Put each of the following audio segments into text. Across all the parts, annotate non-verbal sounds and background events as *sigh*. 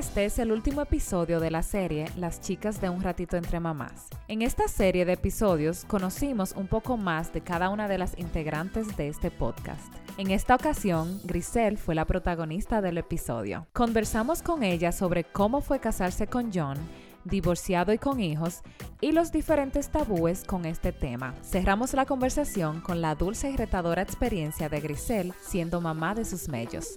Este es el último episodio de la serie Las chicas de un ratito entre mamás. En esta serie de episodios conocimos un poco más de cada una de las integrantes de este podcast. En esta ocasión, Grisel fue la protagonista del episodio. Conversamos con ella sobre cómo fue casarse con John, divorciado y con hijos, y los diferentes tabúes con este tema. Cerramos la conversación con la dulce y retadora experiencia de Grisel siendo mamá de sus mellos.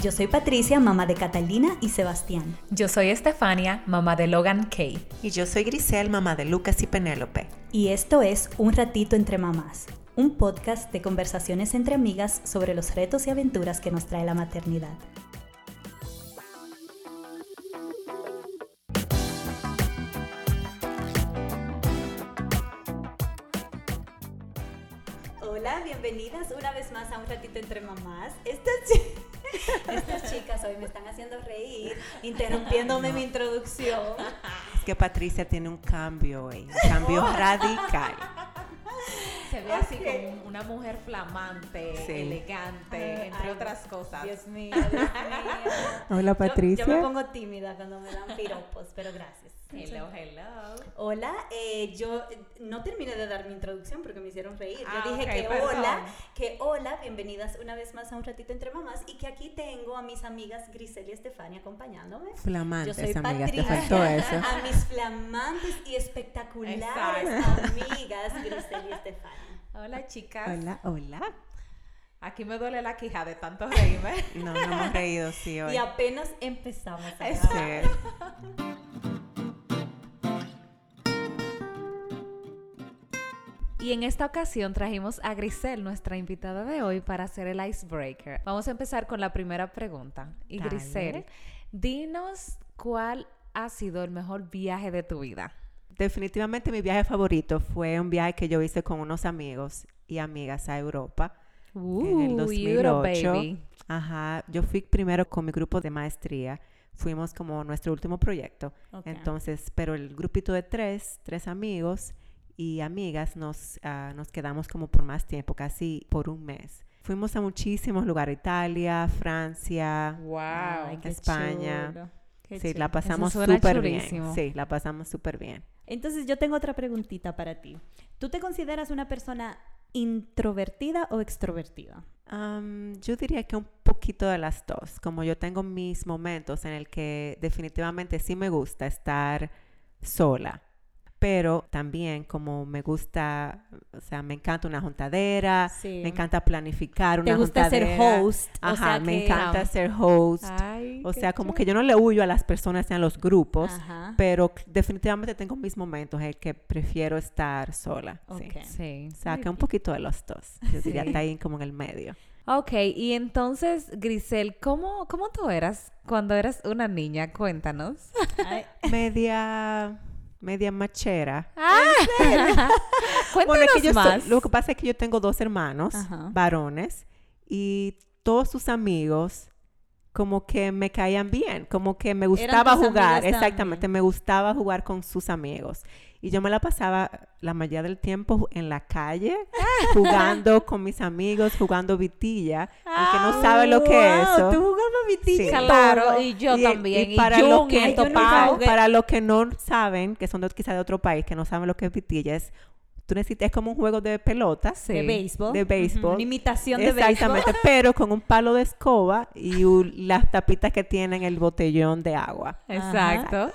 Yo soy Patricia, mamá de Catalina y Sebastián. Yo soy Estefania, mamá de Logan Kay. Y yo soy Grisel, mamá de Lucas y Penélope. Y esto es Un Ratito entre Mamás, un podcast de conversaciones entre amigas sobre los retos y aventuras que nos trae la maternidad. Hola, bienvenidas una vez más a Un Ratito entre Mamás. Estas, *laughs* estas chicas hoy me están haciendo reír, interrumpiéndome mi introducción. Es que Patricia tiene un cambio hoy, un cambio *laughs* radical. Se ve así como una mujer flamante, elegante, entre otras cosas. Dios mío, *laughs* Dios mío. Hola Patricia. Yo, me pongo tímida cuando me dan piropos, pero gracias. Hello, hello. Hola, eh, yo no terminé de dar mi introducción porque me hicieron reír. Yo Ah, dije que perdón. hola, que hola, bienvenidas una vez más a un ratito entre mamás y que aquí tengo a mis amigas Grisel y Estefania acompañándome. Flamantes, Yo soy amigas, te Patricia, faltó eso. *laughs* A mis flamantes y espectaculares Exacto. amigas Grisel y Estefania. Hola, chicas. Hola, hola. Aquí me duele la quija de tanto reírme. No, no hemos reído, sí, hoy. Y apenas empezamos a grabar. Y en esta ocasión trajimos a Grisel, nuestra invitada de hoy, para hacer el icebreaker. Vamos a empezar con la primera pregunta. Y Dale. Grisel, dinos cuál ha sido el mejor viaje de tu vida. Definitivamente mi viaje favorito fue un viaje que yo hice con unos amigos y amigas a Europa. en el Uh, Euro 2008. baby. Ajá, yo fui primero con mi grupo de maestría. Fuimos como nuestro último proyecto. Entonces, pero el grupito de tres, tres amigos y amigas, nos, ah, nos quedamos como por más tiempo, casi por un mes. Fuimos a muchísimos lugares, Italia, Francia, Wow. Ay, España. chulo, sí, chulo. la pasamos súper bien. Sí, la pasamos súper bien. Entonces yo tengo otra preguntita para ti. ¿Tú te consideras una persona introvertida o extrovertida? Am, yo diría que un poquito de las dos. Como yo tengo mis momentos en el que definitivamente sí me gusta estar sola. Pero también como me gusta, o sea, me encanta una juntadera, Sí. me encanta planificar una ¿Te gusta ser juntadera. host? O Ajá, sea me que- encanta ser host. Ay, o sea, como chulo. que yo no le huyo a las personas a los grupos, Ajá. pero definitivamente tengo mis momentos en que prefiero estar sola. sí. Sí. O sea, que un poquito de los dos. Yo diría está ahí como en el medio. Ok, y entonces, Grisel, ¿cómo, ¿cómo tú eras cuando eras una niña? Cuéntanos. Ay, media media machera. Cuéntanos *laughs* Bueno, es que yo soy- más. lo que pasa es que yo tengo dos hermanos Ajá. varones y todos sus amigos como que me caían bien, como que me gustaba jugar, exactamente, también. me gustaba jugar con sus amigos. Y yo me la pasaba la mayoría del tiempo en la calle, *laughs* jugando con mis amigos, jugando vitilla. El que no sabe lo que es wow, eso. Tú Sí. Claro, y yo Y- también. y Y, para los que- jugué. Para los que no saben, que son de, quizá de otro país, que no saben lo que es vitilla, es, tú necesitas, es como un juego de pelotas, Sí. De béisbol. de béisbol. Una imitación de béisbol. Exactamente, pero con un palo de escoba y un- las tapitas que tienen el botellón de agua. Exacto.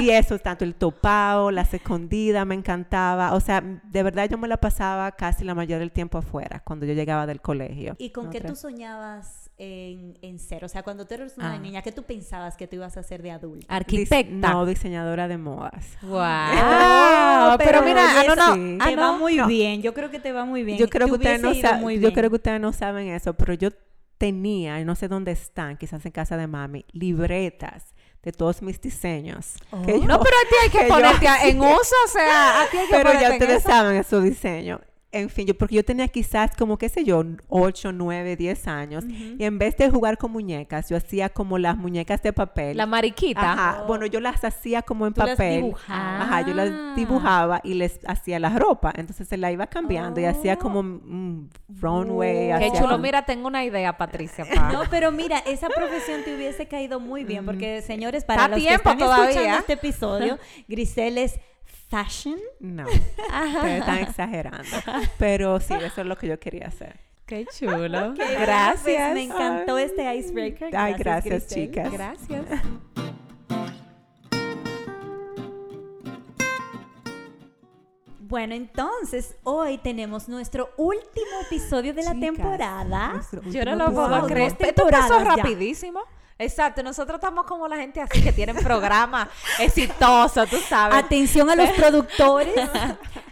Y eso, tanto el topado, las escondidas, me encantaba. O sea, de verdad yo me la pasaba casi la mayoría del tiempo afuera, cuando yo llegaba del colegio. ¿Y con No qué tú soñabas en, en ser? O sea, cuando tú eres una Ah. niña, ¿qué tú pensabas que tú ibas a ser de adulta? Dis- Arquitecta. no, diseñadora de modas. *gasps* Wow. Ah, pero, mira, ah, no, no. sí. ah, te va no. muy no. bien. Yo creo que te va muy bien. Yo creo que ustedes no muy yo creo que ustedes no saben eso, pero yo tenía, y no sé dónde están, quizás en casa de mami, libretas de todos mis diseños. Oh. que yo- No, pero a ti hay que, *laughs* que yo ponerte a- en uso, o sea, a ti hay que Pero ya en ustedes eso. saben esos diseños. En fin, yo, porque yo tenía quizás como, qué sé yo, 8, 9, 10 años. Y en vez de jugar con muñecas, yo hacía como las muñecas de papel. La mariquita. Ajá. Oh. Bueno, yo las hacía como en Tú las papel. dibujabas. Ajá, yo las dibujaba y les hacía la ropa. Entonces se la iba cambiando y hacía Oh. como un runway. Wow. Qué chulo. como- Mira, tengo una idea, Patricia. *laughs* pa. No, pero mira, esa profesión te hubiese caído muy bien, porque señores, para Está los tiempo que están todavía. escuchando este episodio, *laughs* Grisel es fashion. No, *laughs* ustedes están exagerando. Pero sí, eso es lo que yo quería hacer. Qué chulo. Pues Gracias. me encantó este icebreaker. Ay, gracias, Grisel. chicas. Gracias. Bueno, entonces hoy tenemos nuestro último episodio de la Chicas, temporada. Yo no lo puedo creer. Esto pasó ya. Exacto, nosotros estamos como la gente así que tienen programas *laughs* exitosos, tú sabes. Atención a los *laughs* productores.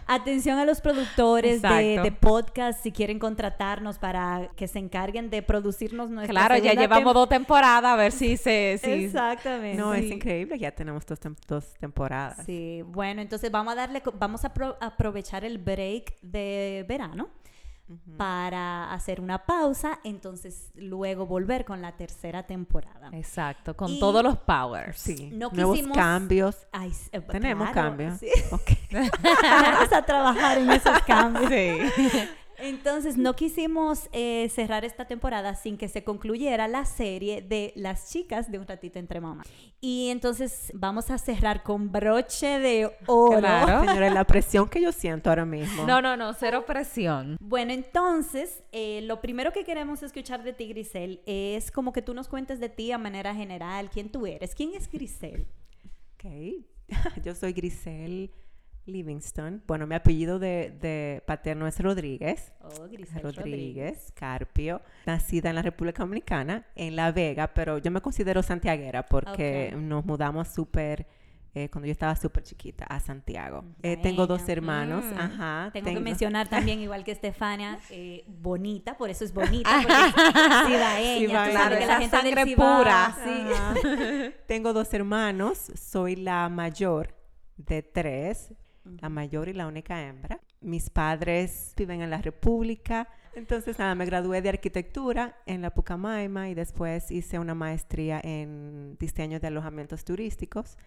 Atención a los productores de, de podcast si quieren contratarnos para que se encarguen de producirnos nuestra Claro, ya llevamos tem- dos temporadas a ver si se... Si... Exactamente. No, es increíble, ya tenemos dos, tem- dos temporadas. Sí, bueno, entonces vamos a darle, co- vamos a apro- aprovechar el break de verano para hacer una pausa, entonces luego volver con la tercera temporada. Exacto, con Y- todos los powers. Sí, No nuevos quisimos- cambios. Ay, eh, Tenemos claro, cambios. sí. Ok. *laughs* vamos a trabajar en esos cambios. Sí. Entonces, no quisimos eh, cerrar esta temporada sin que se concluyera la serie de las chicas de un ratito entre mamás. Y entonces vamos a cerrar con broche de oro. Claro. Señores, la presión que yo siento ahora mismo. No, no, no, cero presión. Bueno, entonces, eh, lo primero que queremos escuchar de ti, Grisel, es como que tú nos cuentes de ti a manera general, quién tú eres. ¿Quién es Grisel? Ok. *laughs* Yo soy Grisel Livingston. Bueno, mi apellido de, de paterno es Rodríguez. Oh, Grisel Rodríguez, Carpio, nacida en la República Dominicana, en La Vega, pero yo me considero santiaguera porque nos mudamos súper, eh, cuando yo estaba súper chiquita, a Santiago. Eh, tengo dos hermanos, Mm. ajá. Tengo, que mencionar también, *laughs* igual que Estefania, eh, bonita, por eso es bonita, porque es cibaeña. que la del sangre Cibao, pura. sí. Ajá. *laughs* Tengo dos hermanos, soy la mayor de tres, la mayor y la única hembra. Mis padres viven en la República, entonces nada, me gradué de arquitectura en la Pucamaima y después hice una maestría en diseño de alojamientos turísticos.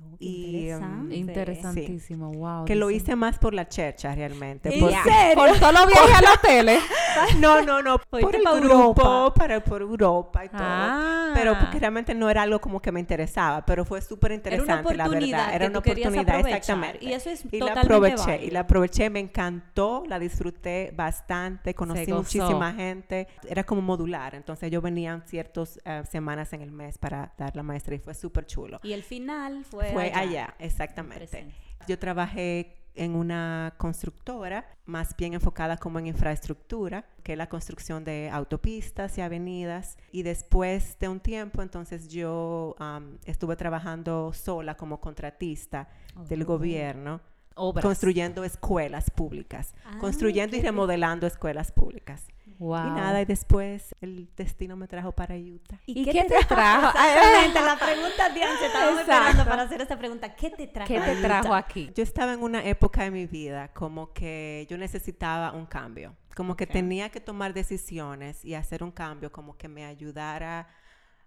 Oh, Y, um, interesante. Interesantísimo, wow. Que lo hice más por la chercha realmente. ¿En porque- serio? Por todos los viajes a los hoteles. *laughs* No, no, no, por el grupo, Europa. para por Europa y todo. Ah. Pero porque realmente no era algo como que me interesaba, pero fue súper interesante, la oportunidad verdad. Era una oportunidad, exactamente. y eso es y la aproveché, y la aproveché, me encantó, la disfruté bastante, conocí muchísima gente. Era como modular, entonces yo venía ciertas eh, semanas en el mes para dar la maestría y fue súper chulo. Y el final fue, Fue allá, exactamente. Yo trabajé en una constructora, más bien enfocada como en infraestructura, que es la construcción de autopistas y avenidas. Y después de un tiempo, entonces yo am, estuve trabajando sola como contratista del Oh. gobierno, Obras. construyendo escuelas públicas, Ah, construyendo y bien. remodelando escuelas públicas. Wow. Y nada, y después el destino me trajo para Utah. ¿Y qué te trajo? *laughs* Exactamente, la pregunta, Diane, estábamos Exacto. esperando para hacer esta pregunta. ¿Qué te trajo? ¿Qué a te Utah? trajo aquí? Yo estaba en una época de mi vida como que yo necesitaba un cambio, como que tenía que tomar decisiones y hacer un cambio como que me ayudara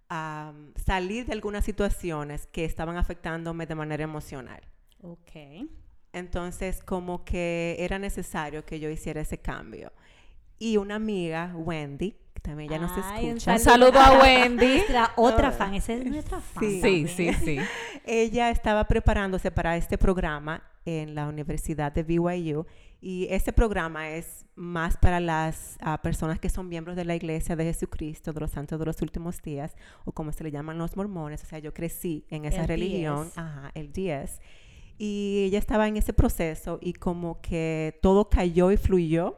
a um, salir de algunas situaciones que estaban afectándome de manera emocional. Ok. Entonces como que era necesario que yo hiciera ese cambio. Y una amiga, Wendy, que también ya nos Ay, un escucha, Un saludo a Wendy. Nuestra otra fan, esa es nuestra fan. Sí. Sí, sí, sí. *laughs* ella estaba preparándose para este programa en la Universidad de BYU y este programa es más para las ah, personas que son miembros de la Iglesia de Jesucristo, de los Santos de los Últimos Días, o como se le llaman los mormones. O sea, yo crecí en esa LDS. religión, ajá, el 10. Y ella estaba en ese proceso y como que todo cayó y fluyó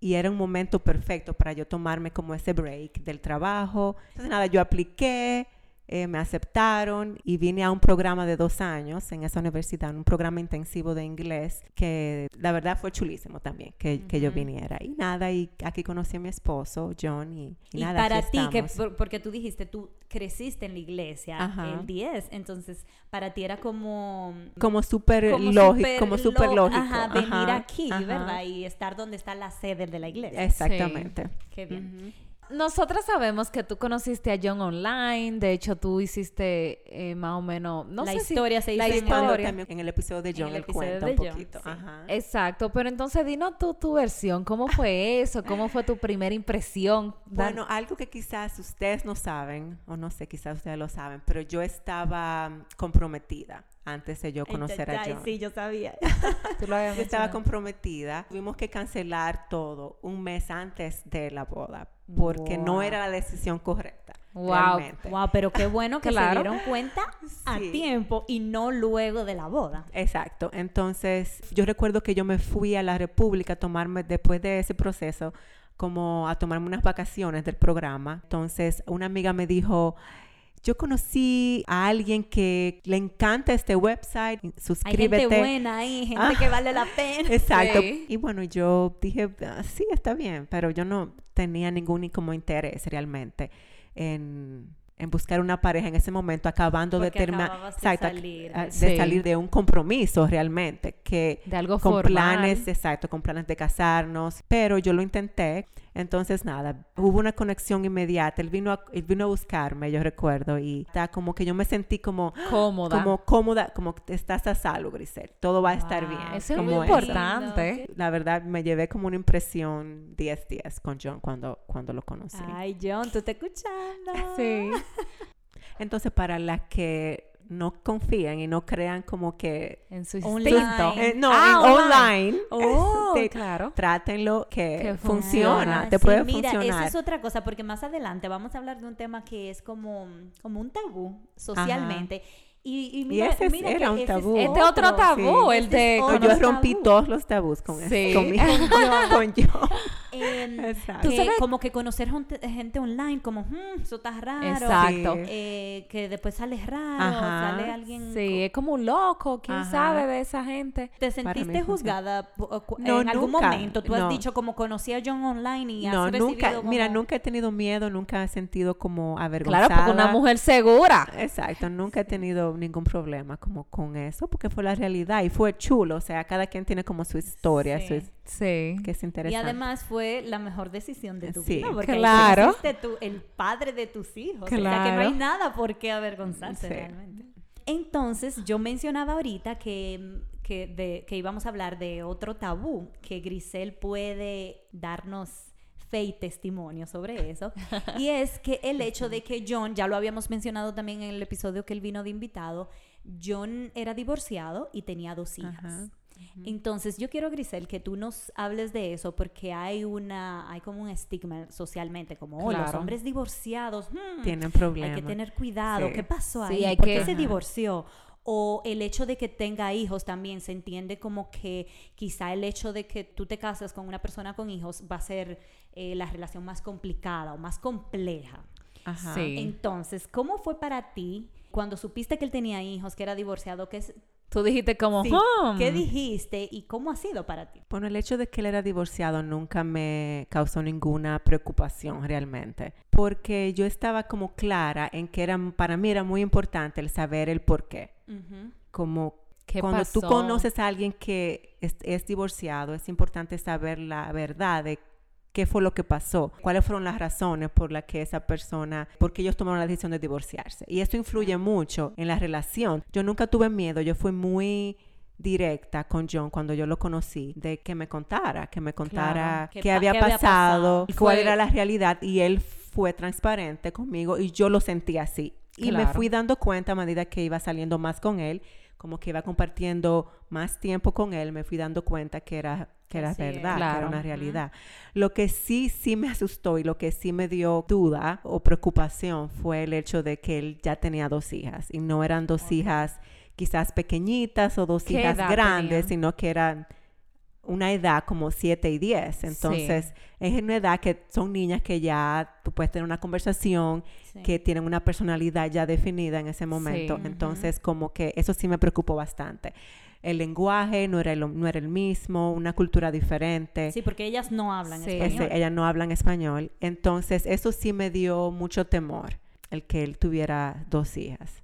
y era un momento perfecto para yo tomarme como ese break del trabajo. Entonces nada, yo apliqué, eh, me aceptaron y vine a un programa de dos años en esa universidad, un programa intensivo de inglés que la verdad fue chulísimo también que, que yo viniera. Y nada, y aquí conocí a mi esposo, John, y, y Y nada, para ti, que, porque tú dijiste, tú creciste en la iglesia Ajá. el 10, entonces para ti era como... Como súper lógico, como súper lógico. Ajá, venir Ajá, aquí. ¿verdad? Y estar donde está la sede de la iglesia. Exactamente. Qué bien. Ujú. Nosotras sabemos que tú conociste a John online, de hecho tú hiciste eh, más o menos, no la sé si- historia se hizo la historia. también en el episodio de En John el cuenta un John, poquito. sí. Ajá. Exacto, pero entonces dinos tú tu versión, ¿cómo fue *laughs* eso? ¿Cómo fue tu primera impresión? Dan- Bueno, algo que quizás ustedes no saben, o no sé, quizás ustedes lo saben, pero yo estaba comprometida antes de yo conocer a John. Sí, yo sabía. tú lo habías Yo estaba comprometida. Tuvimos que cancelar todo un mes antes de la boda porque no era la decisión correcta. Wow. wow, pero qué bueno que Claro. se dieron cuenta a Sí. tiempo y no luego de la boda. Exacto. Entonces, yo recuerdo que yo me fui a la República a tomarme, después de ese proceso, como a tomarme unas vacaciones del programa. Entonces, una amiga me dijo, yo conocí a alguien que le encanta este website, Hay suscríbete. gente buena ahí, gente Ah. que vale la pena. *laughs* Exacto. Sí. Y bueno, yo dije, "Ah, sí, está bien, pero yo no tenía ningún ni como interés realmente en, en buscar una pareja en ese momento, acabando de Porque terminar, de salir ah, de- de Sí. salir de un compromiso realmente, que de algo con formal. planes, exacto, con planes de casarnos, pero yo lo intenté, entonces nada, hubo una conexión inmediata, él vino a, él vino a buscarme, yo recuerdo, y está como que yo me sentí como cómoda. como cómoda, como que estás a salvo, Grisel, todo va a estar Wow. bien. Eso es como muy eso. importante. La verdad, me llevé como una impresión 10 días con John cuando, cuando lo conocí. Ay, John, tú estás escuchando. Sí. Entonces, para las que no confían y no crean como que... En su Online. instinto. eh, no, Ah, en online. online, Oh, este, claro. trátenlo que, Que funciona, funciona. te Sí, puede mira, funcionar. Eso es otra cosa, porque más adelante vamos a hablar de un tema que es como, como un tabú socialmente. Y, y mira, ese es- mira era que un ese tabú. Es Este otro tabú, sí. el Este de... otro yo rompí tabú. todos los tabús con, Sí. eso, con, mi- *laughs* con John. Em, *laughs* Exacto. que ¿Tú sabes? como que conocer gente, online, como, "Hmm, eso está raro. Exacto. Sí. Eh, que después sale raro, Ajá. sale alguien... Sí, es como un loco, quién Ajá. sabe de esa gente. ¿Te sentiste juzgada No, en algún nunca, momento? Tú has dicho como conocí a John online y has No, recibido nunca, como... mira, nunca he tenido miedo, nunca he sentido como avergonzada. Claro, porque una mujer segura. Exacto, nunca he tenido ningún problema como con eso, porque fue la realidad y fue chulo, o sea, cada quien tiene como su historia, Sí. su Sí. que es Y interesante. además fue la mejor decisión de tu Sí, vida, porque claro. el padre de tus hijos. O sea que no hay Claro. nada por qué avergonzarse Sí. realmente. Entonces, yo mencionaba ahorita que, que, de- que íbamos a hablar de otro tabú, que Grisel puede darnos fe y testimonio sobre eso. *laughs* y es que el hecho de que John, ya lo habíamos mencionado también en el episodio que él vino de invitado, John era divorciado y tenía dos hijas. Ajá. Entonces, yo quiero, Grisel, que tú nos hables de eso porque hay una, hay como un estigma socialmente, como oh, los hombres divorciados, hmm, Tienen hay problemas. que tener cuidado, Sí. ¿qué pasó Sí, ahí? hay ¿Por que- qué se divorció? O el hecho de que tenga hijos también se entiende como que quizá el hecho de que tú te casas con una persona con hijos va a ser eh, la relación más complicada o más compleja. Ajá. Sí. Entonces, ¿cómo fue para ti cuando supiste que él tenía hijos, que era divorciado? Que es, Tú dijiste como, Sí, "Hmm". ¿Qué dijiste y cómo ha sido para ti? Bueno, el hecho de que él era divorciado nunca me causó ninguna preocupación realmente, porque yo estaba como clara en que era, para mí era muy importante el saber el por qué. Como ¿Qué cuando tú conoces a alguien que es, es divorciado, es importante saber la verdad de qué fue lo que pasó, cuáles fueron las razones por las que esa persona, por qué ellos tomaron la decisión de divorciarse. Y esto influye mucho en la relación. Yo nunca tuve miedo, yo fui muy directa con John cuando yo lo conocí, de que me contara, que me contara ¿Qué había qué había pasado, y cuál era la realidad, y él fue transparente conmigo y yo lo sentí así. Y me fui dando cuenta a medida que iba saliendo más con él, como que iba compartiendo más tiempo con él, me fui dando cuenta que era, que era verdad, que era una realidad. Lo que sí, sí me asustó y lo que sí me dio duda o preocupación fue el hecho de que él ya tenía dos hijas y no eran dos hijas quizás pequeñitas o dos ¿Qué hijas grandes, sino que eran una edad como 7 y 10. Entonces, es una edad que son niñas que ya tú puedes tener una conversación, Sí. que tienen una personalidad ya definida en ese momento. Sí. Entonces, como que eso sí me preocupó bastante. El lenguaje no era el, no era el mismo, una cultura diferente. Sí, porque ellas no hablan Sí. español. Ese- ellas no hablan español. Entonces, eso sí me dio mucho temor, el que él tuviera dos hijas.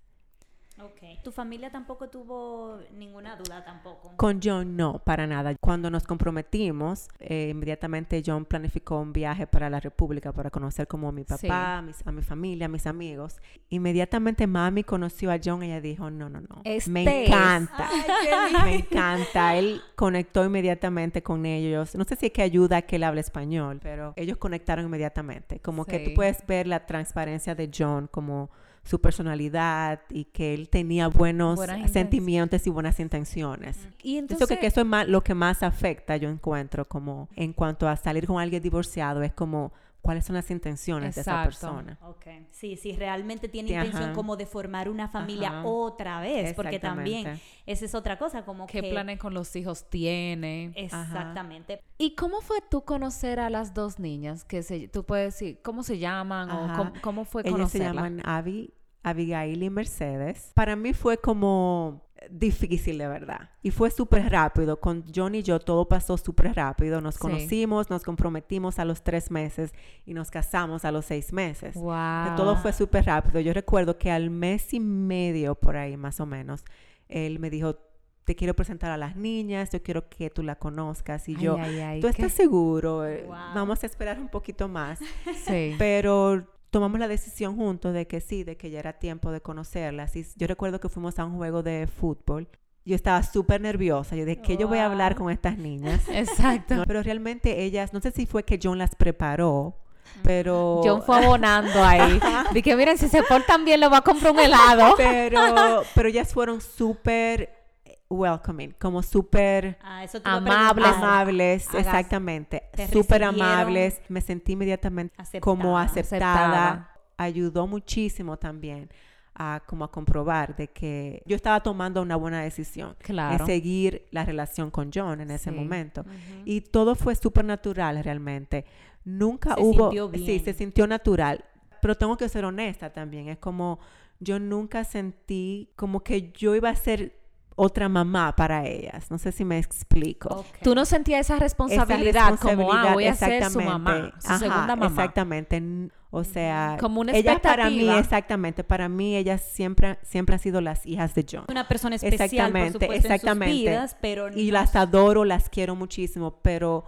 Ok. ¿Tu familia tampoco tuvo ninguna duda tampoco? Con John no, para nada. Cuando nos comprometimos, eh, inmediatamente John planificó un viaje para la República para conocer como a mi papá, a, mis- a mi familia, a mis amigos. Inmediatamente mami conoció a John y ella dijo, no, no, no. Este me encanta. *laughs* me encanta. Él conectó inmediatamente con ellos. No sé si es que ayuda a que él hable español, pero ellos conectaron inmediatamente. Como que tú puedes ver la transparencia de John como su personalidad y que él tenía buenos Buenas sentimientos y buenas intenciones. Y entonces, que, que eso es más, lo que más afecta, yo encuentro, como en cuanto a salir con alguien divorciado, es como cuáles son las intenciones de esa persona. Ok, sí, sí, realmente tiene Sí, intención ajá. como de formar una familia Ajá. otra vez, porque también esa es otra cosa, como ¿qué que... planes con los hijos tiene? Exactamente. ¿Y cómo fue tú conocer a las dos niñas? Que se, tú puedes decir, ¿cómo se llaman? ¿O cómo, cómo fue Ellas se conocerlas? llaman Abby, Abigail y Mercedes. Para mí fue como difícil de verdad. Y fue súper rápido. Con John y yo todo pasó súper rápido. Nos Sí. conocimos, nos comprometimos a los tres meses y nos casamos a los seis meses. Wow. todo fue súper rápido. Yo recuerdo que al mes y medio por ahí más o menos, él me dijo, te quiero presentar a las niñas, yo quiero que tú la conozcas. Y Ay, yo, ay, ay, ¿tú qué- estás seguro? Eh, Wow. Vamos a esperar un poquito más. Sí. Pero tomamos la decisión juntos de que sí, de que ya era tiempo de conocerlas. Y yo recuerdo que fuimos a un juego de fútbol. Yo estaba súper nerviosa. Yo dije, ¿qué yo voy a hablar con estas niñas? *laughs* Exacto. No, pero realmente ellas, no sé si fue que John las preparó, pero... John fue abonando ahí. *laughs* Dije, miren, si se portan bien, le voy a comprar un helado. pero, pero ellas fueron súper welcoming, como súper Ah, Amables, amables, exactamente, te súper amables. Me sentí inmediatamente como Aceptada. Ayudó muchísimo también a como a comprobar de que yo estaba tomando una buena decisión Claro. seguir la relación con John en ese Sí. momento. Y todo fue súper natural realmente. Nunca Se hubo... sintió Sí, bien. se sintió natural. Pero tengo que ser honesta también. Es como yo nunca sentí como que yo iba a ser otra mamá para ellas. No sé si me explico. Ok. Tú no sentías esa Esa responsabilidad, como, ah, voy a ser su mamá, su Ajá, segunda mamá. Exactamente. O sea, Como una ellas para mí, exactamente, para mí ellas siempre, siempre han sido las hijas de John. Una persona especial, por Exactamente, supuesto, exactamente. en sus vidas, pero Y no las adoro, las quiero muchísimo, pero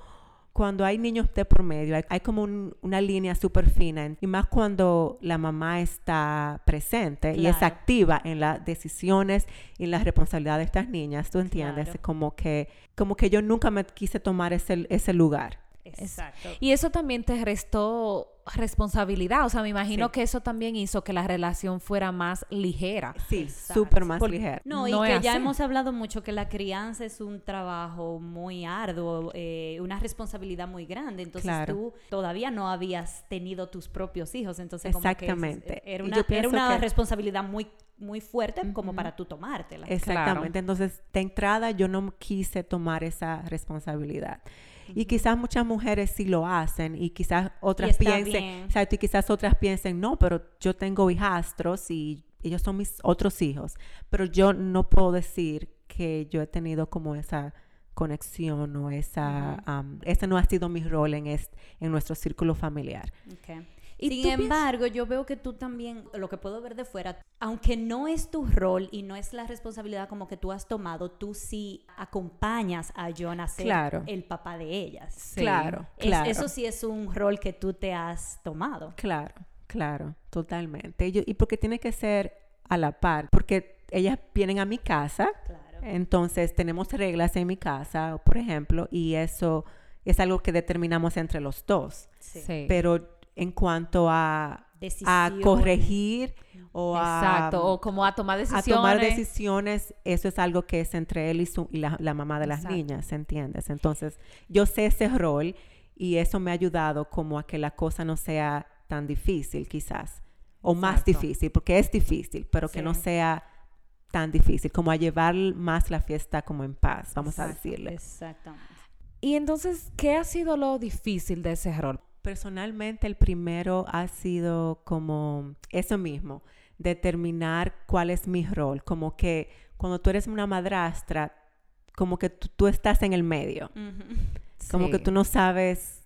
cuando hay niños de por medio, hay, hay como un- una línea súper fina, y más cuando la mamá está presente y es activa en las decisiones y en las responsabilidades de estas niñas, ¿tú entiendes? Claro. Como que como que yo nunca me quise tomar ese, ese lugar. Exacto. Y eso también te restó responsabilidad. O sea, me imagino Sí. que eso también hizo que la relación fuera más ligera. Sí, súper más Por- ligera. No, y que ya hemos hablado mucho que la crianza es un trabajo muy arduo, eh, una responsabilidad muy grande. Entonces Claro. tú todavía no habías tenido tus propios hijos. Entonces, como que es- Exactamente. era Y una, yo era una que- responsabilidad muy, muy fuerte como para tú tomártela. Exactamente. Entonces, de entrada yo no quise tomar esa responsabilidad. Y quizás muchas mujeres sí lo hacen y quizás otras está piensen, exacto, y quizás otras piensen, no, pero yo tengo hijastros y ellos son mis otros hijos. Pero yo no puedo decir que yo he tenido como esa conexión o esa, am, ese no ha sido mi rol en, est- en nuestro círculo familiar. Ok. ¿Y Sin embargo, yo veo que tú también, lo que puedo ver de fuera, aunque no es tu rol y no es la responsabilidad como que tú has tomado, tú sí acompañas a John a ser Claro. el papá de ellas. Sí. Claro, Es- claro. eso sí es un rol que tú te has tomado. Claro, claro, totalmente. Y, yo- y porque tiene que ser a la par, porque ellas vienen a mi casa, Claro. entonces tenemos reglas en mi casa, por ejemplo, y eso es algo que determinamos entre los dos. Sí. Sí. Pero en cuanto a, a corregir o a, Exacto. O como a tomar a decisiones. tomar decisiones, eso es algo que es entre él y, su, y la, la mamá de las Exacto. niñas, ¿entiendes? Entonces, yo sé ese rol y eso me ha ayudado como a que la cosa no sea tan difícil quizás, o más difícil, porque es difícil, pero que no sea tan difícil, como a llevar más la fiesta como en paz, vamos a Exacto, decirle. Exactamente. Y entonces, ¿qué ha sido lo difícil de ese rol? Personalmente, el primero ha sido como eso mismo, determinar cuál es mi rol, como que cuando tú eres una madrastra, como que tú, tú estás en el medio, como que tú no sabes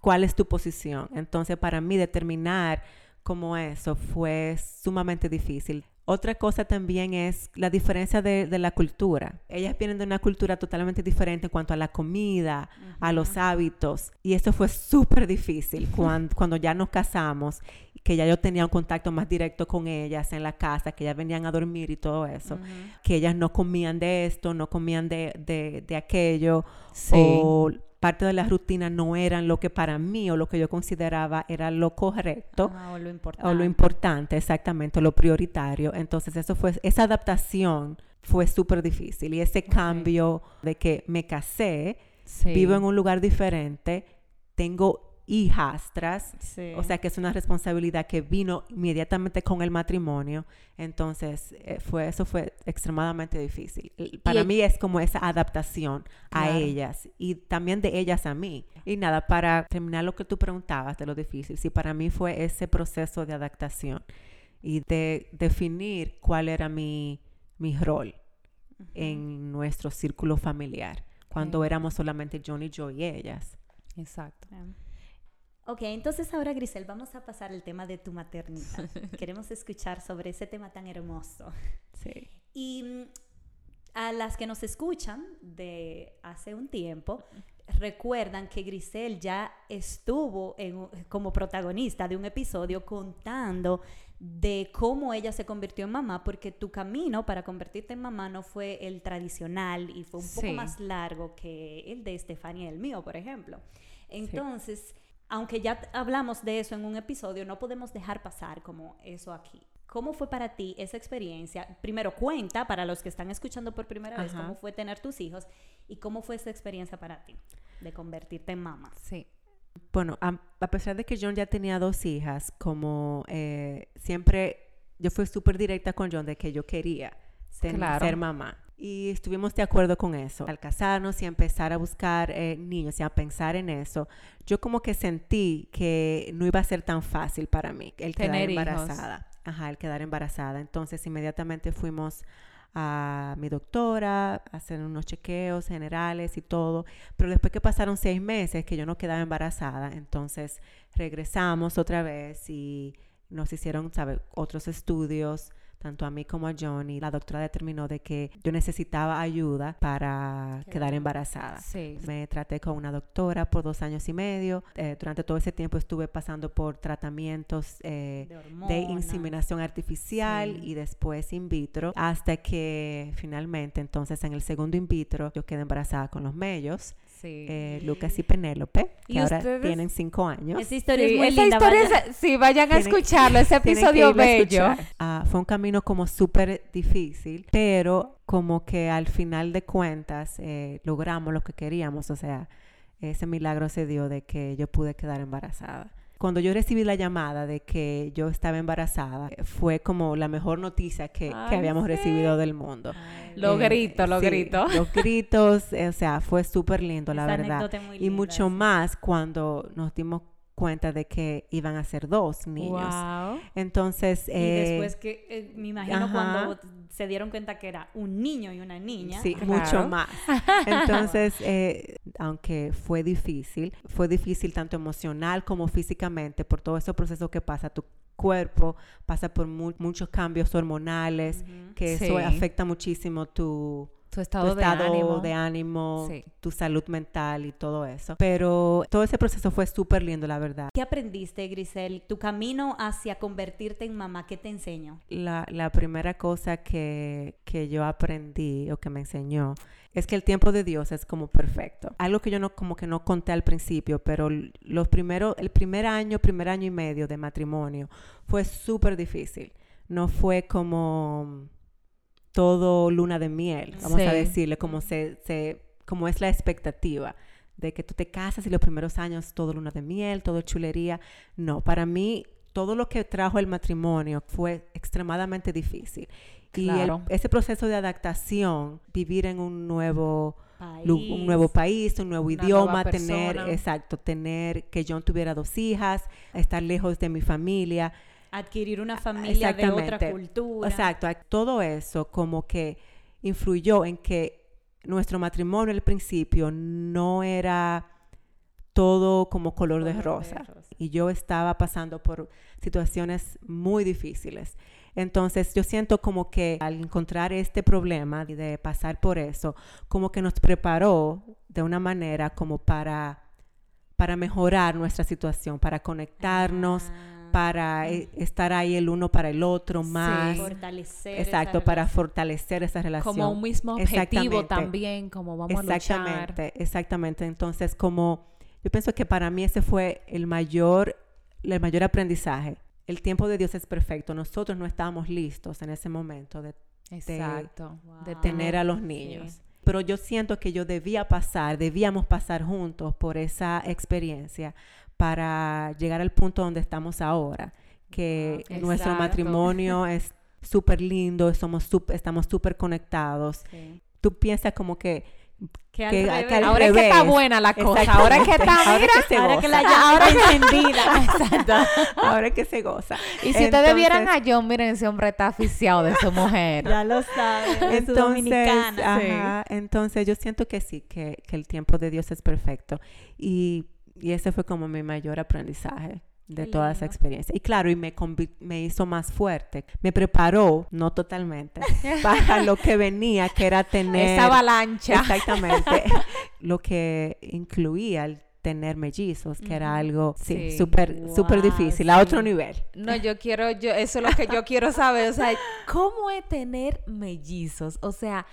cuál es tu posición. Entonces, para mí determinar como eso fue sumamente difícil. Otra cosa también es la diferencia de, de la cultura. Ellas vienen de una cultura totalmente diferente en cuanto a la comida, a los hábitos. Y eso fue súper difícil *laughs* cuando, cuando ya nos casamos, que ya yo tenía un contacto más directo con ellas en la casa, que ellas venían a dormir y todo eso. Que ellas no comían de esto, no comían de, de, de aquello Sí. o parte de la rutina no eran lo que para mí o lo que yo consideraba era lo correcto Ah, o lo importante. o lo importante, exactamente, lo prioritario. Entonces, eso fue, esa adaptación fue súper difícil y ese cambio de que me casé, Sí. vivo en un lugar diferente, tengo hijastras, Sí. o sea que es una responsabilidad que vino inmediatamente con el matrimonio. Entonces, eh, fue, eso fue extremadamente difícil. Para mí es como esa adaptación a ellas y también de ellas a mí. Y nada, para terminar lo que tú preguntabas de lo difícil, sí, para mí fue ese proceso de adaptación y de definir cuál era mi, mi rol en nuestro círculo familiar, cuando éramos solamente John y yo y ellas. Exacto. Ok, entonces ahora Grisel, vamos a pasar al tema de tu maternidad. *laughs* Queremos escuchar sobre ese tema tan hermoso. Sí. Y mm, a las que nos escuchan de hace un tiempo, recuerdan que Grisel ya estuvo en como protagonista de un episodio contando de cómo ella se convirtió en mamá, porque tu camino para convertirte en mamá no fue el tradicional y fue un poco más largo que el de Estefania y el mío, por ejemplo. Entonces, aunque ya hablamos de eso en un episodio, no podemos dejar pasar como eso aquí. ¿Cómo fue para ti esa experiencia? Primero, cuenta para los que están escuchando por primera vez cómo fue tener tus hijos y cómo fue esa experiencia para ti de convertirte en mamá. Sí. Bueno, a, a pesar de que John ya tenía dos hijas, como eh, siempre yo fui súper directa con John de que yo quería Claro. ser mamá. Y estuvimos de acuerdo con eso. Al casarnos y empezar a buscar eh, niños y a pensar en eso, yo como que sentí que no iba a ser tan fácil para mí el quedar hijos. embarazada. Ajá, el quedar embarazada. Entonces inmediatamente fuimos a mi doctora, a hacer unos chequeos generales y todo. Pero después que pasaron seis meses que yo no quedaba embarazada, entonces regresamos otra vez y nos hicieron, ¿sabe? Otros estudios, tanto a mí como a John, y la doctora determinó de que yo necesitaba ayuda para quedar embarazada. Sí. Me traté con una doctora por dos años y medio. Eh, durante todo ese tiempo estuve pasando por tratamientos eh, De de inseminación artificial Sí. y después in vitro, hasta que finalmente, entonces en el segundo in vitro, yo quedé embarazada con los mellos, Sí. eh, Lucas y Penélope, que ¿Y ahora ustedes? tienen cinco años. Esa historia Sí, es muy esa linda. historia vaya. es- sí, vayan a escucharlo, ese *laughs* episodio bello. Ah, fue un camino como súper difícil, pero como que al final de cuentas eh, logramos lo que queríamos, o sea, ese milagro se dio de que yo pude quedar embarazada. Cuando yo recibí la llamada de que yo estaba embarazada, fue como la mejor noticia que, que habíamos sí. recibido del mundo. Ay, Los Eh, gritos, los sí, gritos. Los gritos, eh, o sea, fue súper lindo, la esa verdad. muy Y linda, mucho sí. más cuando nos dimos cuenta de que iban a ser dos niños. Wow. Entonces, Y eh, después que, eh, me imagino ajá. cuando se dieron cuenta que era un niño y una niña. Sí, Claro. mucho más. *laughs* Entonces, eh, aunque fue difícil, fue difícil tanto emocional como físicamente por todo ese proceso que pasa tu cuerpo, pasa por mu- muchos cambios hormonales, que Sí. eso afecta muchísimo tu, Tu tu estado, estado de ánimo. de ánimo, Sí. tu salud mental y todo eso. Pero todo ese proceso fue súper lindo, la verdad. ¿Qué aprendiste, Grisel? Tu camino hacia convertirte en mamá, ¿qué te enseñó? La, la primera cosa que, que yo aprendí o que me enseñó es que el tiempo de Dios es como perfecto. Algo que yo no como que no conté al principio, pero los primeros, el primer año, primer año y medio de matrimonio fue súper difícil. No fue como todo luna de miel, vamos a decirle, como se, se, como es la expectativa de que tú te casas y los primeros años todo luna de miel, todo chulería. No, para mí todo lo que trajo el matrimonio fue extremadamente difícil. Y el- ese proceso de adaptación, vivir en un nuevo lu- un nuevo país, un nuevo idioma, tener, exacto, tener que John tuviera dos hijas, estar lejos de mi familia. Adquirir una familia de otra cultura. Exacto, todo eso como que influyó en que nuestro matrimonio al principio no era todo como color de Color de rosa. rosa. Y yo estaba pasando por situaciones muy difíciles. Entonces yo siento como que al encontrar este problema y de pasar por eso, como que nos preparó de una manera como para, para mejorar nuestra situación, para conectarnos, Ah, para eh, estar ahí el uno para el otro más. fortalecer. esa Exacto, para relación. fortalecer esa relación. Como un mismo objetivo Exactamente. también, como vamos a luchar. Exactamente, exactamente. Entonces, como yo pienso que para mí ese fue el mayor, el mayor aprendizaje. El tiempo de Dios es perfecto. Nosotros no estábamos listos en ese momento de Exacto. De Wow. tener a los niños. Pero yo siento que yo debía pasar, debíamos pasar juntos por esa experiencia para llegar al punto donde estamos ahora, que Wow. nuestro matrimonio es súper lindo, somos sup- estamos súper conectados. Sí. Tú piensas como que Que al Que- revés. que al Ahora es que está buena la cosa. Ahora es que está, Ahora mira. que se Ahora que goza. la llama está encendida. *laughs* Exacto. ahora es que se goza. Y si ustedes vieran Entonces- a John, miren, ese hombre está aficiado de su mujer. *laughs* ya lo sabes. Es Entonces, dominicana. ajá, entonces yo siento que sí, que, que el tiempo de Dios es perfecto. Y, y ese fue como mi mayor aprendizaje de Qué toda esa experiencia. Y claro, y me, me hizo más fuerte. Me preparó, no totalmente, *laughs* para lo que venía, que era tener... Esa avalancha. Exactamente. *laughs* lo que incluía el tener mellizos, que era algo, sí, Sí. súper, difícil, a otro nivel. No, yo quiero, yo, eso es lo que yo quiero saber. O sea, ¿cómo es tener mellizos? O sea,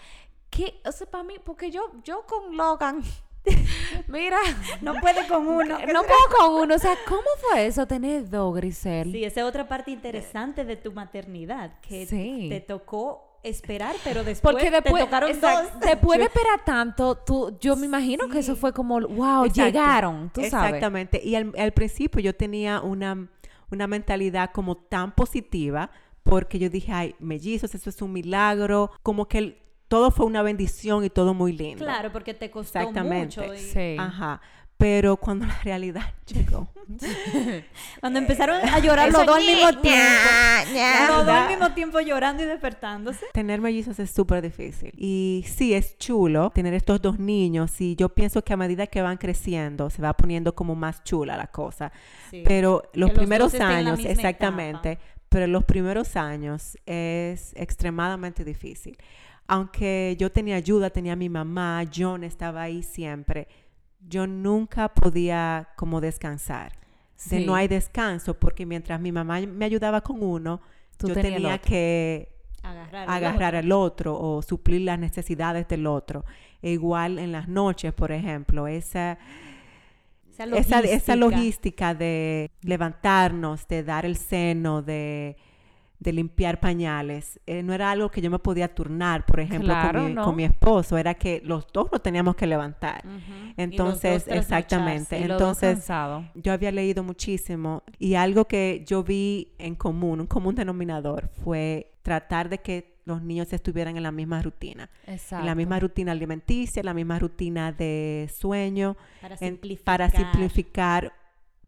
¿qué? O sea, para mí, porque yo, yo con Logan, *laughs* mira, No puede con *laughs* uno. no puedo con uno. O sea, ¿cómo fue eso tener dos, Grisel? Sí, esa es otra parte interesante de tu maternidad, que Sí. te tocó esperar, pero después, Porque después, te tocaron exacto, dos. *laughs* después de esperar tanto, tú, yo me imagino que eso fue como, wow, Exacto. llegaron, tú sabes. Exactamente. Y al, al principio yo tenía una, una mentalidad como tan positiva porque yo dije, ay, mellizos, eso es un milagro, como que el- todo fue una bendición y todo muy lindo. Claro, porque te costó Exactamente. mucho. y Sí. Ajá. Pero cuando la realidad *laughs* llegó, *laughs* Cuando empezaron a llorar los dos al mismo *laughs* tiempo. Los dos al mismo tiempo llorando y despertándose. tener mellizos es súper difícil. Y sí, es chulo tener estos dos niños y yo pienso que a medida que van creciendo se va poniendo como más chula la cosa. Sí. Pero los los primeros años, exactamente, pero los primeros años es extremadamente difícil. Aunque yo tenía ayuda, tenía a mi mamá, John estaba ahí siempre, yo nunca podía como descansar. De no hay descanso porque mientras mi mamá me ayudaba con uno, Tú yo tenía que agarrar. al otro o suplir las necesidades del otro. E igual en las noches, por ejemplo, esa, Esa esa, logística de levantarnos, de dar el seno, de, de limpiar pañales, eh, no era algo que yo me podía turnar, por ejemplo, Claro, con, mi, ¿no? con mi esposo, era que los dos lo teníamos que levantar. Ujú. Y los dos Entonces, exactamente. Y Entonces, yo había leído muchísimo y algo que yo vi en común, un común denominador, fue tratar de que los niños estuvieran en la misma rutina, Exacto. en la misma rutina alimenticia, en la misma rutina de sueño, Para en- simplificar. para simplificar,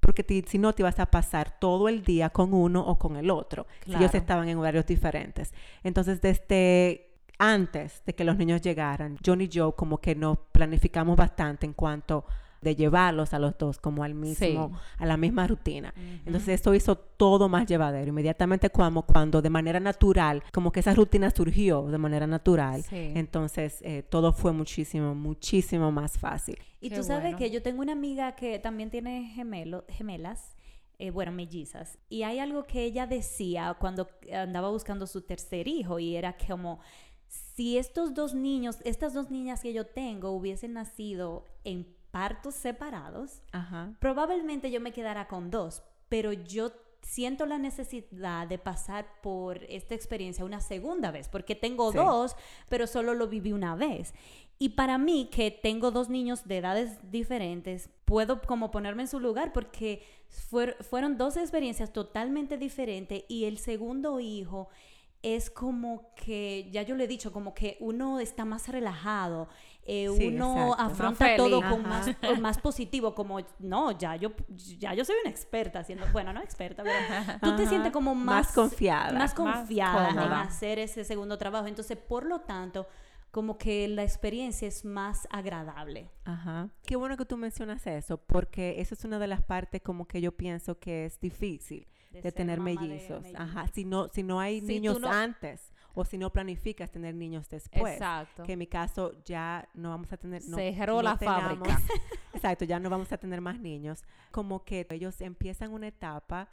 porque si no te ibas a pasar todo el día con uno o con el otro, si ellos Claro. estaban en horarios diferentes. Entonces, desde antes de que los niños llegaran, John y yo como que nos planificamos bastante en cuanto de llevarlos a los dos como al mismo, a la misma rutina. Entonces esto hizo todo más llevadero. Inmediatamente cuando, cuando de manera natural, como que esa rutina surgió de manera natural, Sí. entonces eh, todo fue muchísimo, muchísimo más fácil. Y Qué tú sabes bueno. que yo tengo una amiga que también tiene gemelo, gemelas, eh, bueno, mellizas. Y hay algo que ella decía cuando andaba buscando su tercer hijo y era como, si estos dos niños, estas dos niñas que yo tengo hubiesen nacido en partos separados, Ajá. probablemente yo me quedara con dos, pero yo siento la necesidad de pasar por esta experiencia una segunda vez, porque tengo Sí. dos, pero solo lo viví una vez. Y para mí, que tengo dos niños de edades diferentes, puedo como ponerme en su lugar porque fuer- fueron dos experiencias totalmente diferentes y el segundo hijo es como que, ya yo le he dicho, como que uno está más relajado, eh, Sí, uno exacto. afronta Más todo con más, con más positivo, como, no, ya yo, ya yo soy una experta haciendo, bueno, no experta, pero tú te sientes como más, Más confiada. más confiada en hacer ese segundo trabajo. Entonces, por lo tanto, como que la experiencia es más agradable. Ajá. Qué bueno que tú mencionas eso, porque esa es una de las partes como que yo pienso que es difícil de, tener mellizos. mellizos. Ajá. Si no, si no hay Si niños no- antes o si no planificas tener niños después. Exacto. Que en mi caso ya no vamos a tener. No, Cerró no la tengamos- fábrica. *laughs* Exacto, ya no vamos a tener más niños. Como que ellos empiezan una etapa,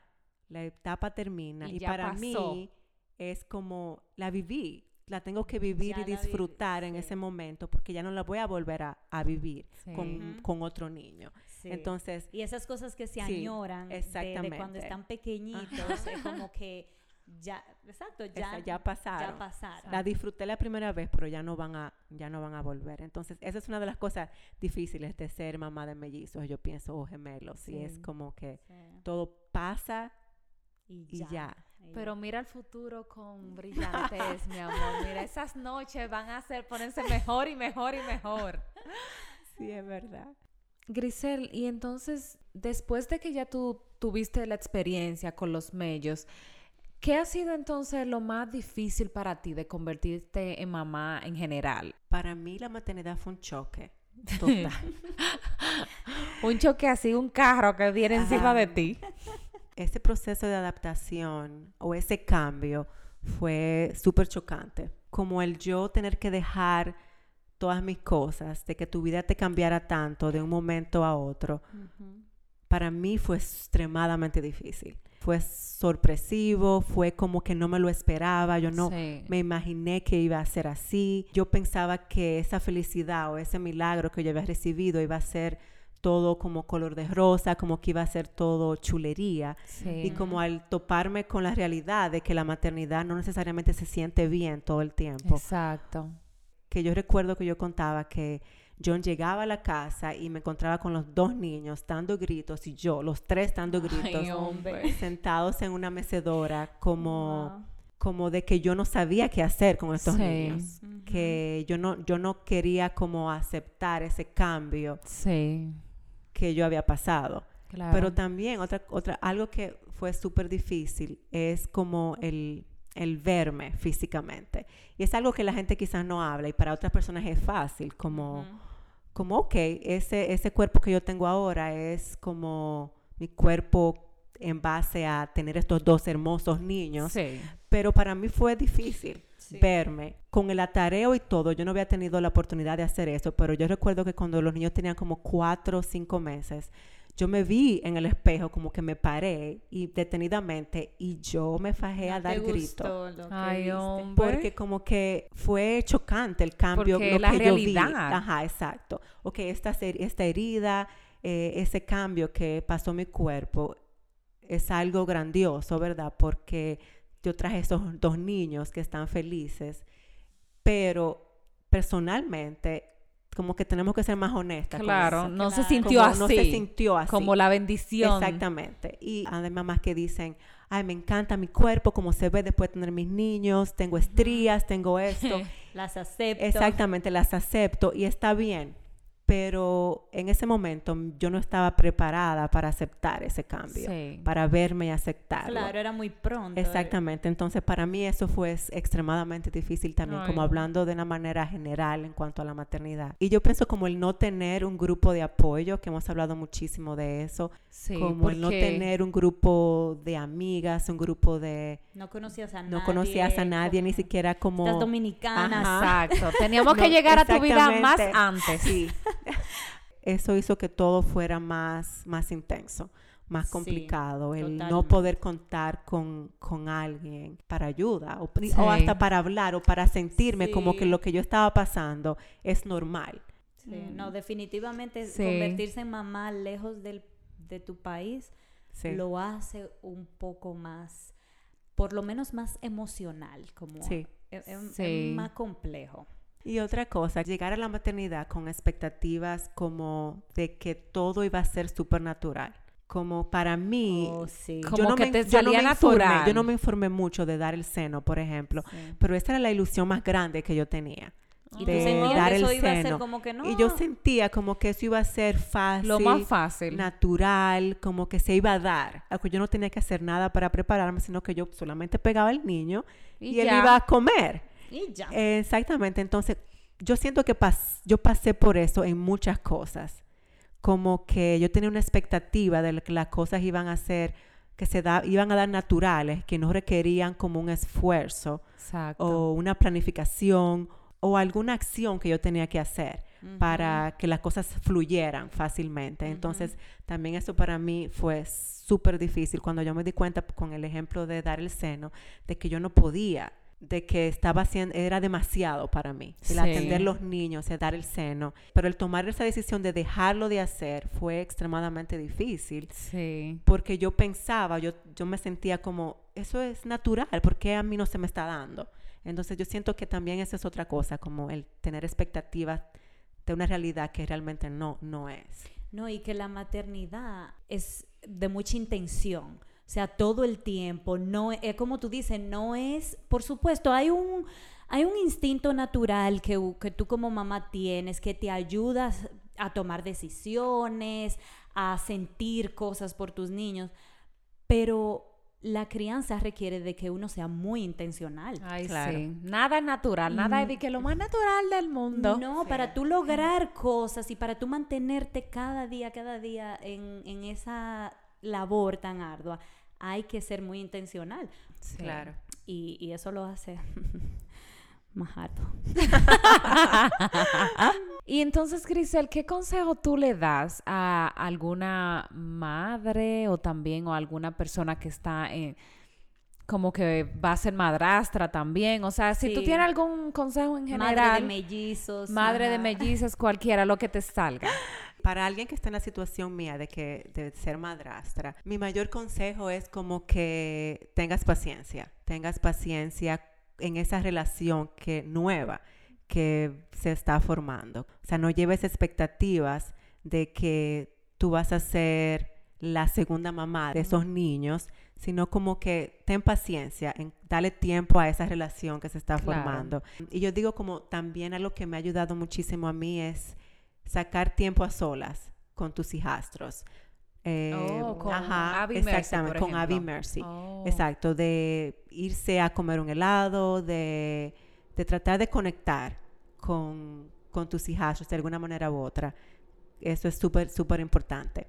la etapa termina Y para pasó. mí es como la viví. La tengo que vivir Ya y disfrutar en sí. ese momento porque ya no la voy a volver a, a vivir Sí. con, con otro niño. Sí. Entonces, y esas cosas que se Sí, añoran de- de, cuando están pequeñitos, es como que ya, exacto, ya, esa- ya pasaron. ya pasaron. La disfruté la primera vez, pero ya no van a, ya no van a volver. Entonces, esa es una de las cosas difíciles de ser mamá de mellizos, yo pienso, o gemelos. Y es Sí. como que Sí. todo pasa Y y ya. ya. y Pero mira el futuro con *laughs* brillantez, mi amor. Mira, esas noches van a hacer ponerse mejor y mejor y mejor. Sí, es verdad. Grisel, y entonces, después de que ya tú tuviste la experiencia con los mellos, ¿qué ha sido entonces lo más difícil para ti de convertirte en mamá en general? Para mí la maternidad fue un choque. *laughs* Total. Un choque así, un carro que viene encima Ajá. de ti. ese proceso de adaptación o ese cambio fue súper chocante. Como el yo tener que dejar todas mis cosas, de que tu vida te cambiara tanto de un momento a otro, para mí fue extremadamente difícil. Fue sorpresivo, fue como que no me lo esperaba, yo no Sí. me imaginé que iba a ser así. Yo pensaba que esa felicidad o ese milagro que yo había recibido iba a ser todo como color de rosa, como que iba a ser todo chulería. Sí. Y como al toparme con la realidad de que la maternidad no necesariamente se siente bien todo el tiempo. Exacto. Que yo recuerdo que yo contaba que John llegaba a la casa y me encontraba con los dos niños dando gritos y yo, los tres dando gritos, Ay, sentados en una mecedora como, Wow. como de que yo no sabía qué hacer con estos Sí. niños. Que yo no, yo no quería como aceptar ese cambio Sí. que yo había pasado. Claro. Pero también otra, otra, algo que fue súper difícil es como el, el verme físicamente. Y es algo que la gente quizás no habla y para otras personas es fácil, como, como ok, ese, ese cuerpo que yo tengo ahora es como mi cuerpo en base a tener estos dos hermosos niños. Sí. Pero para mí fue difícil Sí. verme con el atareo y todo. Yo no había tenido la oportunidad de hacer eso, pero yo recuerdo que cuando los niños tenían como cuatro o cinco meses, yo me vi en el espejo como que me paré y detenidamente y yo me fajé a ¿No te dar grito. Ay. Porque como que fue chocante el cambio, Porque lo la que yo vi. realidad. Ajá, exacto. Ok, esta, ser- esta herida, eh, ese cambio que pasó en mi cuerpo es algo grandioso, ¿verdad? Porque yo traje esos dos niños que están felices, pero personalmente como que tenemos que ser más honestas. Claro, eso. no se sintió Como así. No se sintió así. Como la bendición. Exactamente. Y hay mamás que dicen, ay, me encanta mi cuerpo, como se ve después de tener mis niños, tengo estrías, tengo esto. *laughs* Las acepto. Exactamente, las acepto y está bien. Pero en ese momento yo no estaba preparada para aceptar ese cambio, Sí. para verme y aceptarlo. Claro, era muy pronto. Exactamente, entonces para mí eso fue extremadamente difícil también, Ay, como no. hablando de una manera general en cuanto a la maternidad. Y yo pienso como el no tener un grupo de apoyo, que hemos hablado muchísimo de eso, Sí, como el no tener un grupo de amigas, un grupo de... No conocías a nadie. No conocías a nadie, ni siquiera como... Estás dominicana. Ajá. Exacto. Teníamos *laughs* que No, llegar a tu vida más antes. Sí. *laughs* *laughs* Eso hizo que todo fuera más, más intenso, más Sí, complicado. el no poder contar con, con alguien para ayuda o, pri- Sí. o hasta para hablar o para sentirme como que lo que yo estaba pasando es normal. Sí, no, definitivamente Sí. convertirse en mamá lejos del, de tu país Sí. lo hace un poco más, por lo menos más emocional, como Sí. es, es- es Sí. más complejo. Y otra cosa, llegar a la maternidad con expectativas como de que todo iba a ser súper natural. como para mí, Oh, sí. Como que te yo salía informé- natural. yo no me informé mucho de dar el seno, por ejemplo, Sí. pero esa era la ilusión más grande que yo tenía. Y de tú sentías dar que el eso iba a ser seno. como que no. Y yo sentía como que eso iba a ser fácil, Lo más fácil. natural, como que se iba a dar. Algo yo no tenía que hacer nada para prepararme, sino que yo solamente pegaba al niño y, él iba a comer. Y ya. Exactamente. Entonces, yo siento que pas- yo pasé por eso en muchas cosas. Como que yo tenía una expectativa de que las cosas iban a ser, que se da, iban a dar naturales, que no requerían como un esfuerzo Exacto. o una planificación o alguna acción que yo tenía que hacer para que las cosas fluyeran fácilmente. Entonces, también eso para mí fue súper difícil cuando yo me di cuenta con el ejemplo de dar el seno, de que yo no podía, de que estaba haciendo, era demasiado para mí, el Sí. atender los niños, el dar el seno, pero el tomar esa decisión de dejarlo de hacer fue extremadamente difícil Sí. porque yo pensaba, yo, yo me sentía como, eso es natural, ¿por qué a mí no se me está dando? Entonces yo siento que también esa es otra cosa, como el tener expectativas de una realidad que realmente no, no es. No, y que la maternidad es de mucha intención. O sea, todo el tiempo, no es como tú dices, no es, por supuesto, hay un, hay un instinto natural que, que tú como mamá tienes que te ayudas a tomar decisiones, a sentir cosas por tus niños, pero la crianza requiere de que uno sea muy intencional. Ay, Claro. sí. Nada es natural, nada es de que lo más natural del mundo. No, para tú lograr cosas y para tú mantenerte cada día, cada día en, en esa labor tan ardua, hay que ser muy intencional. Sí. Y, y eso lo hace *laughs* más arduo. *laughs* Y entonces, Grisel, ¿qué consejo tú le das a alguna madre o también o alguna persona que está en como que va a ser madrastra también? O sea, si tú tienes algún consejo en general, Madre de mellizos. madre de ajá. mellizas, cualquiera, lo que te salga. *laughs* Para alguien que está en la situación mía de que de ser madrastra, mi mayor consejo es como que tengas paciencia, tengas paciencia en esa relación que nueva que se está formando. O sea, no lleves expectativas de que tú vas a ser la segunda mamá de esos niños, sino como que ten paciencia, en darle tiempo a esa relación que se está Claro. formando. Y yo digo como también algo que me ha ayudado muchísimo a mí es sacar tiempo a solas con tus hijastros. Eh, Oh, con ajá, Abby Mercy, exactamente, por con Abby. Mercy. Oh. Exacto, de irse a comer un helado, de, de tratar de conectar con, con tus hijastros de alguna manera u otra. Eso es súper, súper importante.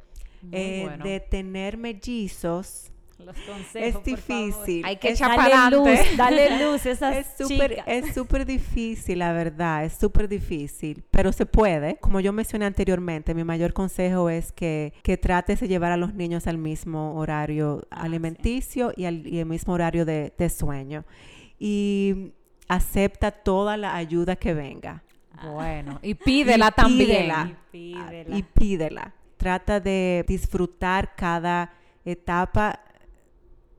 Eh, bueno. De tener mellizos Los consejos, es por favor. difícil. Hay que echar pa'lante. luz, *laughs* dale *laughs* luz esas es súper chicas. es súper difícil, la verdad, es súper difícil, pero se puede. Como yo mencioné anteriormente, mi mayor consejo es que, que trates de llevar a los niños al mismo horario Ah, alimenticio y, al, y el mismo horario de, de sueño. Y acepta toda la ayuda que venga. Bueno, y pídela Y también. pídela. Y pídela. Y pídela. Trata de disfrutar cada etapa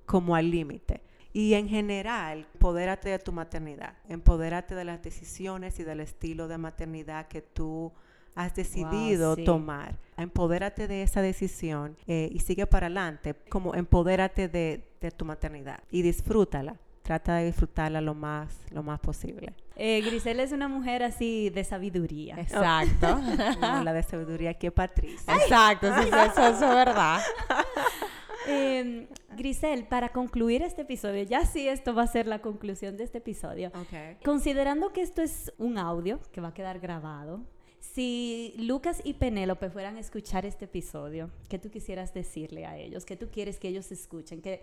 como al límite. Y en general, empodérate de tu maternidad, empodérate de las decisiones y del estilo de maternidad que tú has decidido sí. tomar. Empodérate de esa decisión eh, y sigue para adelante, como empodérate de, de tu maternidad y disfrútala. Trata de disfrutarla lo más, lo más posible. Eh, Grisel es una mujer así de sabiduría. Exacto. *laughs* Como la de sabiduría que Patricia. Exacto, eso, eso- eso es verdad. *laughs* Eh, Grisel, para concluir este episodio, ya sí esto va a ser la conclusión de este episodio. Okay. Considerando que esto es un audio que va a quedar grabado, si Lucas y Penélope fueran a escuchar este episodio, ¿qué tú quisieras decirle a ellos? ¿Qué tú quieres que ellos escuchen? ¿Qué,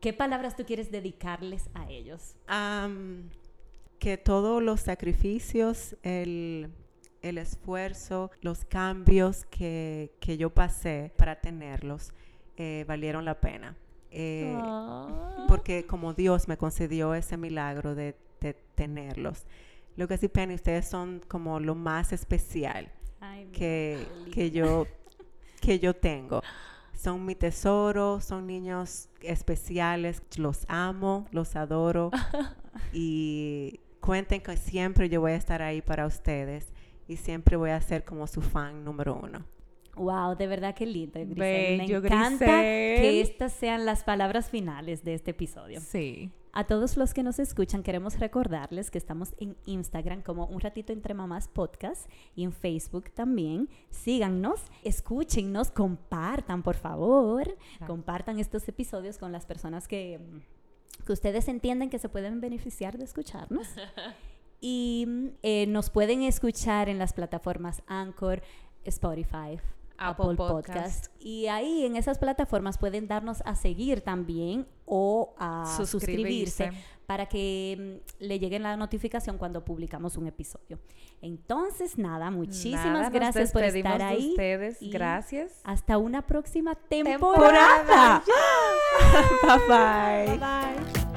qué palabras tú quieres dedicarles a ellos? Am, que todos los sacrificios, el, el esfuerzo, los cambios que, que yo pasé para tenerlos eh, valieron la pena. Eh, Ah. Porque como Dios me concedió ese milagro de, de tenerlos. Lucas y Penny, ustedes son como lo más especial Ay, que, que yo que yo tengo. Son mi tesoro, son niños especiales, los amo, los adoro *laughs* y cuenten que siempre yo voy a estar ahí para ustedes y siempre voy a ser como su fan número uno. Wow, de verdad que lindo, Grisel. Bello, Me encanta Grisel. que estas sean las palabras finales de este episodio. Sí. A todos los que nos escuchan, queremos recordarles que estamos en Instagram como Un Ratito Entre Mamás Podcast y en Facebook también. Síganos, escúchennos, compartan, por favor. Compartan estos episodios con las personas que, que ustedes entienden que se pueden beneficiar de escucharnos. *laughs* Y eh, nos pueden escuchar en las plataformas Anchor, Spotify, Apple Podcast. Y ahí en esas plataformas pueden darnos a seguir también o a suscribirse, Suscribirse. para que mm, le llegue la notificación cuando publicamos un episodio. Entonces, nada, muchísimas Nada, gracias por estar de ahí. ustedes. y Gracias. Hasta una próxima temporada. Temporada. *laughs* bye bye. Bye bye.